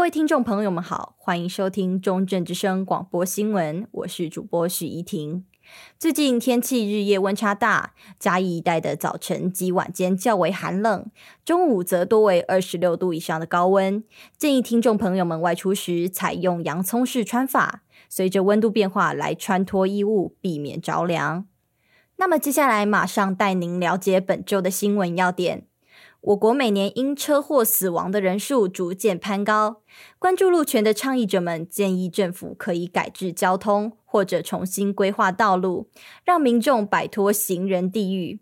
各位听众朋友们好，欢迎收听中正之声广播新闻，我是主播许怡婷。最近天气日夜温差大，嘉义一带的早晨及晚间较为寒冷，中午则多为二十六度以上的高温。建议听众朋友们外出时采用洋葱式穿法，随着温度变化来穿脱衣物，避免着凉。那么接下来马上带您了解本周的新闻要点。我国每年因车祸死亡的人数逐渐攀高，关注路权的倡议者们建议政府可以改制交通，或者重新规划道路，让民众摆脱行人地狱。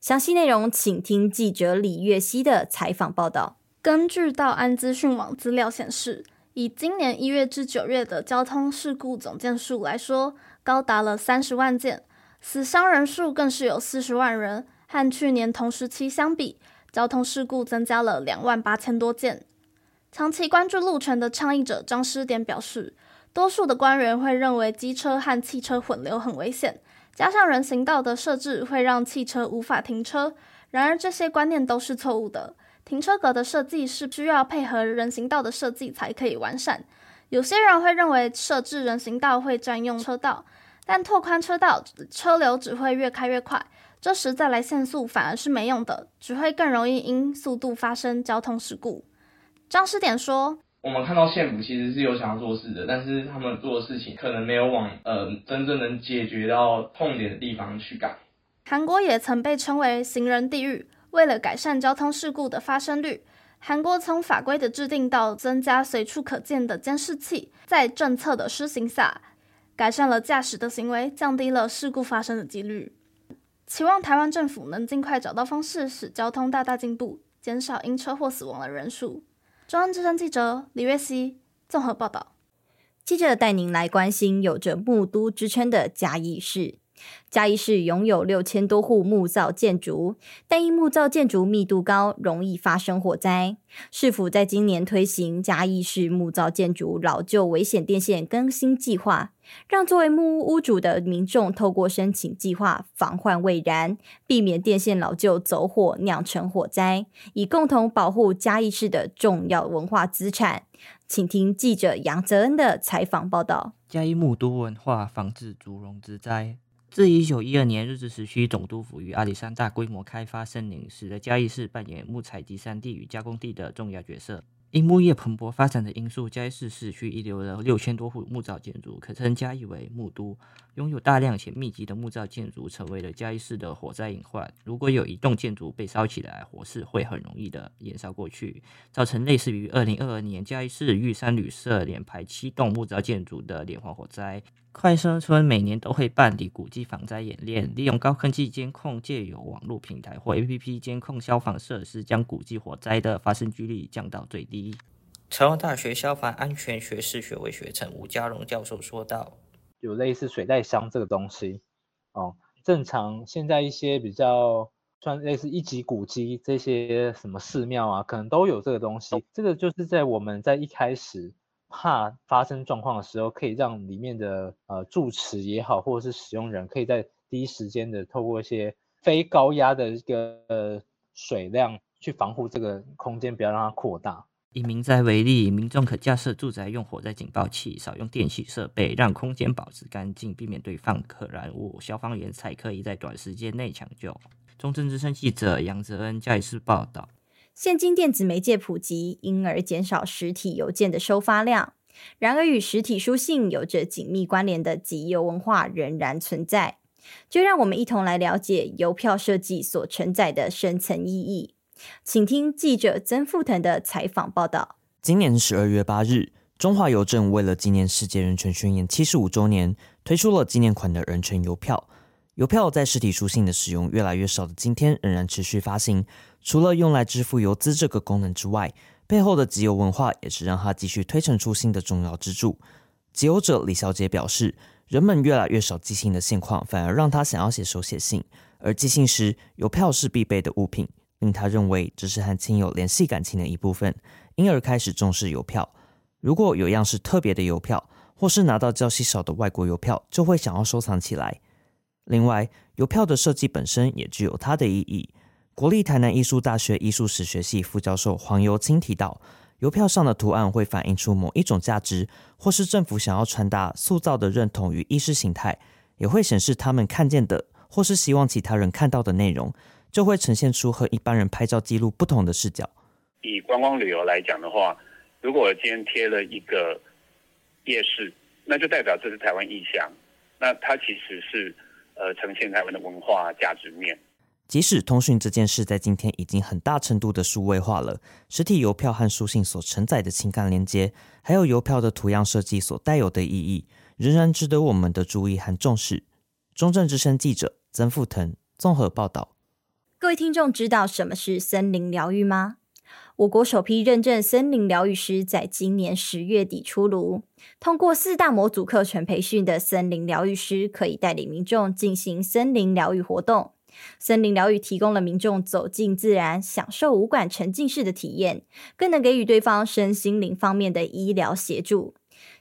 详细内容，请听记者李月熙的采访报道。根据道安资讯网资料显示，以今年一月至九月的交通事故总件数来说，高达了三十万件，死伤人数更是有四十万人，和去年同时期相比。交通事故增加了两万八千多件。长期关注路权的倡议者张诗典表示，多数的官员会认为机车和汽车混流很危险，加上人行道的设置会让汽车无法停车。然而，这些观念都是错误的。停车格的设计是需要配合人行道的设计才可以完善。有些人会认为设置人行道会占用车道，但拓宽车道，车流只会越开越快。这时再来限速反而是没用的，只会更容易因速度发生交通事故。张师典说：“我们看到县府其实是有想要做事的，但是他们做的事情可能没有往呃真正能解决到痛点的地方去改。”韩国也曾被称为行人地狱。为了改善交通事故的发生率，韩国从法规的制定到增加随处可见的监视器，在政策的施行下，改善了驾驶的行为，降低了事故发生的几率。期望台湾政府能尽快找到方式，使交通大大进步，减少因车祸死亡的人数。中央之声记者李月熙综合报道。记者带您来关心有着“木都”之称的嘉义市。嘉义市拥有六千多户木造建筑，但因木造建筑密度高，容易发生火灾。市府在今年推行嘉义市木造建筑老旧危险电线更新计划，让作为木屋屋主的民众透过申请计划防患未然，避免电线老旧走火酿成火灾，以共同保护嘉义市的重要文化资产。请听记者杨泽恩的采访报道：嘉义木都文化防治竹笼之灾。自一九一二年日治时期总督府与阿里山大规模开发森林，使得嘉义市扮演木材集散地与加工地的重要角色。因木业蓬勃发展的因素，嘉义市市区遗留了六千多户木造建筑，可称嘉义为木都。拥有大量且密集的木造建筑，成为了嘉义市的火灾隐患。如果有一栋建筑被烧起来，火势会很容易的延烧过去，造成类似于二零二二年嘉义市玉山旅社连排七栋木造建筑的连环火灾。快生村每年都会办理古迹防灾演练，利用高科技监控，借由网络平台或 APP 监控消防设施，将古迹火灾的发生几率降到最低。成功大学消防安全学士学位学程吴家荣教授说道：“有类似水袋箱这个东西，哦，正常现在一些比较算类似一级古迹，这些什么寺庙啊，可能都有这个东西。这个就是在我们在一开始。”怕发生状况的时候，可以让里面的呃住持也好，或者是使用人，可以在第一时间的透过一些非高压的一个呃水量去防护这个空间，不要让它扩大。以民宅为例，民众可架设住宅用火灾警报器，少用电器设备，让空间保持干净，避免堆放可燃物。消防员才可以在短时间内抢救。中正之声记者杨泽恩嘉义市报道。现今电子媒介普及，因而减少实体邮件的收发量。然而，与实体书信有着紧密关联的集邮文化仍然存在。就让我们一同来了解邮票设计所承载的深层意义。请听记者曾富腾的采访报道。今年十二月八日，中华邮政为了纪念世界人权宣言七十五周年，推出了纪念款的人权邮票。邮票在实体书信的使用越来越少的今天，仍然持续发行。除了用来支付邮资这个功能之外，背后的集邮文化也是让它继续推陈出新的重要支柱。集邮者李小姐表示，人们越来越少寄信的现况，反而让她想要写手写信，而寄信时邮票是必备的物品，令她认为这是和亲友联系感情的一部分，因而开始重视邮票。如果有样式特别的邮票，或是拿到较稀少的外国邮票，就会想要收藏起来。另外，邮票的设计本身也具有它的意义。国立台南艺术大学艺术史学系副教授黄尤清提到，邮票上的图案会反映出某一种价值，或是政府想要传达、塑造的认同与意识形态，也会显示他们看见的，或是希望其他人看到的内容，就会呈现出和一般人拍照记录不同的视角。以观光旅游来讲的话，如果今天贴了一个夜市，那就代表这是台湾意象，那它其实是呃呈现台湾的文化价值面。即使通讯这件事在今天已经很大程度的数位化了，实体邮票和书信所承载的情感连接，还有邮票的图样设计所带有的意义，仍然值得我们的注意和重视。中正之声记者曾富腾综合报道。各位听众知道什么是森林疗愈吗？我国首批认证森林疗愈师在今年十月底出炉，通过四大模组课程培训的森林疗愈师，可以带领民众进行森林疗愈活动。森林疗愈提供了民众走进自然、享受五感沉浸式的体验，更能给予对方身心灵方面的医疗协助。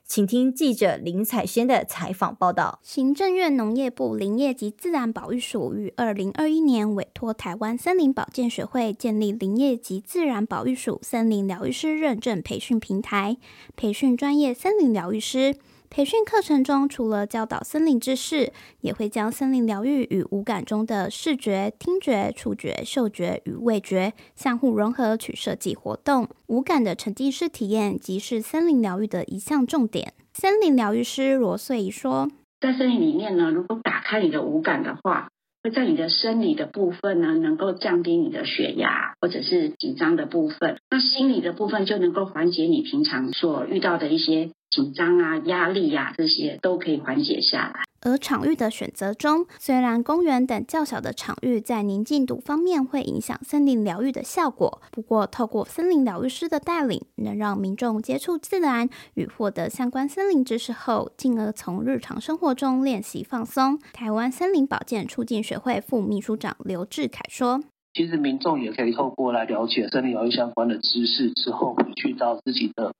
请听记者林彩仙的采访报道。行政院农业部林业及自然保育署于二零二一年委托台湾森林保健学会建立林业及自然保育署森林疗愈师认证培训平台，培训专业森林疗愈师。培训课程中，除了教导森林知识，也会将森林疗愈与五感中的视觉、听觉、触觉、嗅觉与味觉相互融合，去设计活动。五感的沉浸式体验，即是森林疗愈的一项重点。森林疗愈师罗穗仪说：“在森林里面呢，如果打开你的五感的话，会在你的生理的部分呢，能够降低你的血压或者是紧张的部分；那心理的部分就能够缓解你平常所遇到的一些。”紧张啊、压力呀、啊，这些都可以缓解下来。而场域的选择中，虽然公园等较小的场域在宁静度方面会影响森林疗愈的效果，不过透过森林疗愈师的带领，能让民众接触自然与获得相关森林知识后，进而从日常生活中练习放松。台湾森林保健促进学会副秘书长刘志凯说：“其实民众也可以透过来了解森林疗愈相关的知识之后，回去到自己的。”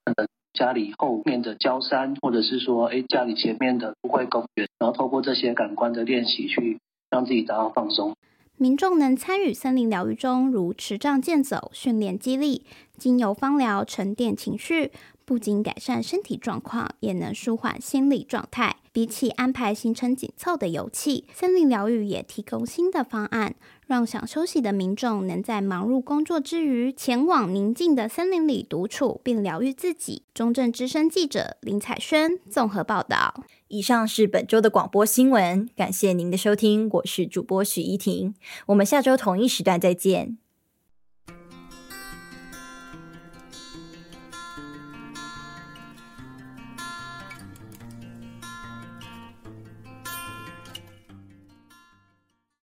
家里后面的郊山，或者是说，哎，家里前面的都会公园，然后透过这些感官的练习，去让自己达到放松。民众能参与森林疗愈中，如持杖健走、训练肌力、精油芳疗、沉淀情绪，不仅改善身体状况，也能舒缓心理状态。比起安排行程紧凑的游憩，森林疗愈也提供新的方案。让想休息的民众能在忙碌工作之余，前往宁静的森林里独处并疗愈自己。中正之声记者林采萱综合报道。以上是本周的广播新闻，感谢您的收听，我是主播许依婷，我们下周同一时段再见。